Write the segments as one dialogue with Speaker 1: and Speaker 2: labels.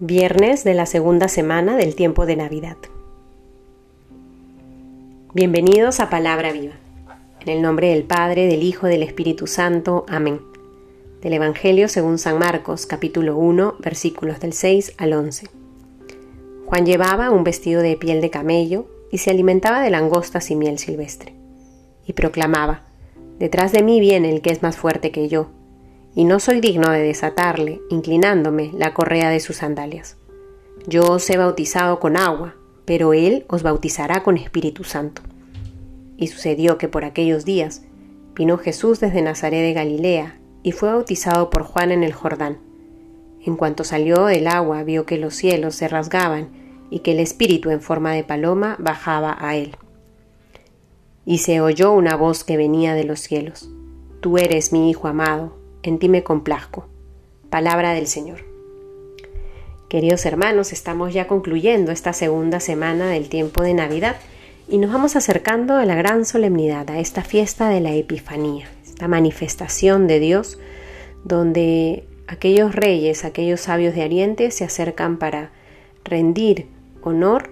Speaker 1: Viernes de la segunda semana del tiempo de Navidad. Bienvenidos a Palabra Viva. En el nombre del Padre, del Hijo, del Espíritu Santo. Amén. Del Evangelio según San Marcos, capítulo 1, versículos del 6 al 11. Juan llevaba un vestido de piel de camello y se alimentaba de langostas y miel silvestre. Y proclamaba, Detrás de mí viene el que es más fuerte que yo y no soy digno de desatarle, inclinándome, la correa de sus sandalias. Yo os he bautizado con agua, pero él os bautizará con Espíritu Santo. Y sucedió que por aquellos días vino Jesús desde Nazaret de Galilea y fue bautizado por Juan en el Jordán. En cuanto salió del agua vio que los cielos se rasgaban y que el Espíritu en forma de paloma bajaba a él. Y se oyó una voz que venía de los cielos. Tú eres mi Hijo amado, en ti me complazco. Palabra del Señor. Queridos hermanos, estamos ya concluyendo esta segunda semana del tiempo de Navidad y nos vamos acercando a la gran solemnidad, a esta fiesta de la Epifanía, esta manifestación de Dios donde aquellos reyes, aquellos sabios de Oriente se acercan para rendir honor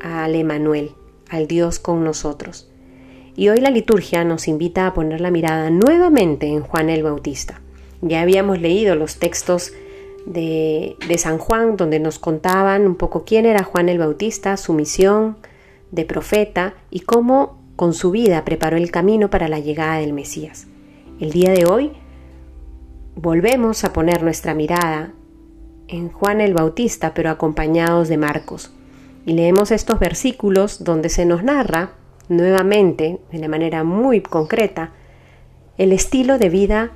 Speaker 1: al Emanuel, al Dios con nosotros. Y hoy la liturgia nos invita a poner la mirada nuevamente en Juan el Bautista. Ya habíamos leído los textos de, de, San Juan donde nos contaban un poco quién era Juan el Bautista, su misión de profeta y cómo con su vida preparó el camino para la llegada del Mesías. El día de hoy volvemos a poner nuestra mirada en Juan el Bautista, pero acompañados de Marcos. Y leemos estos versículos donde se nos narra nuevamente, de una manera muy concreta, el estilo de vida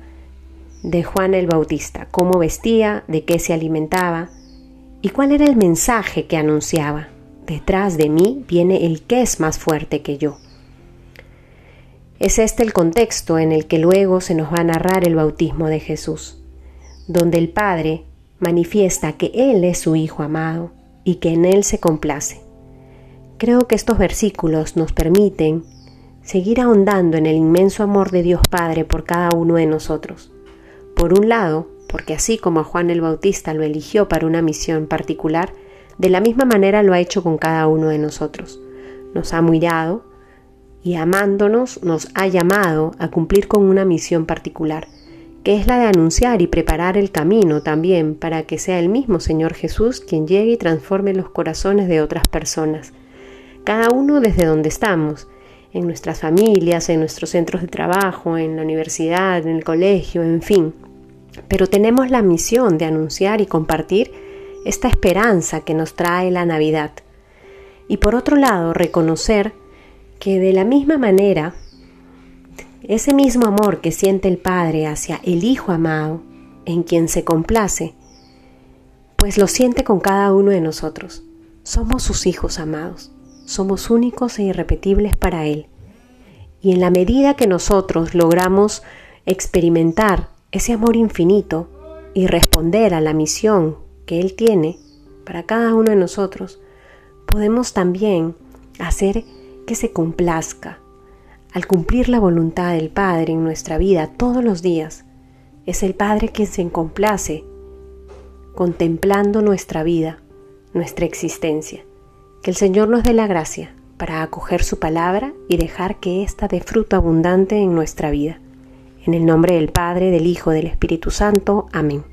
Speaker 1: de Juan el Bautista, cómo vestía, de qué se alimentaba y cuál era el mensaje que anunciaba. Detrás de mí viene el que es más fuerte que yo. Es este el contexto en el que luego se nos va a narrar el bautismo de Jesús, donde el Padre manifiesta que Él es su Hijo amado y que en Él se complace. Creo que estos versículos nos permiten seguir ahondando en el inmenso amor de Dios Padre por cada uno de nosotros. Por un lado, porque así como a Juan el Bautista lo eligió para una misión particular, de la misma manera lo ha hecho con cada uno de nosotros. Nos ha mirado y amándonos nos ha llamado a cumplir con una misión particular, que es la de anunciar y preparar el camino también para que sea el mismo Señor Jesús quien llegue y transforme los corazones de otras personas cada uno desde donde estamos, en nuestras familias, en nuestros centros de trabajo, en la universidad, en el colegio, en fin. Pero tenemos la misión de anunciar y compartir esta esperanza que nos trae la Navidad. Y por otro lado, reconocer que de la misma manera, ese mismo amor que siente el Padre hacia el Hijo amado, en quien se complace, pues lo siente con cada uno de nosotros. Somos sus hijos amados somos únicos e irrepetibles para Él. Y en la medida que nosotros logramos experimentar ese amor infinito y responder a la misión que Él tiene para cada uno de nosotros, podemos también hacer que se complazca. Al cumplir la voluntad del Padre en nuestra vida todos los días, es el Padre quien se complace contemplando nuestra vida, nuestra existencia. Que el Señor nos dé la gracia para acoger su palabra y dejar que ésta dé fruto abundante en nuestra vida. En el nombre del Padre, del Hijo, del Espíritu Santo. Amén.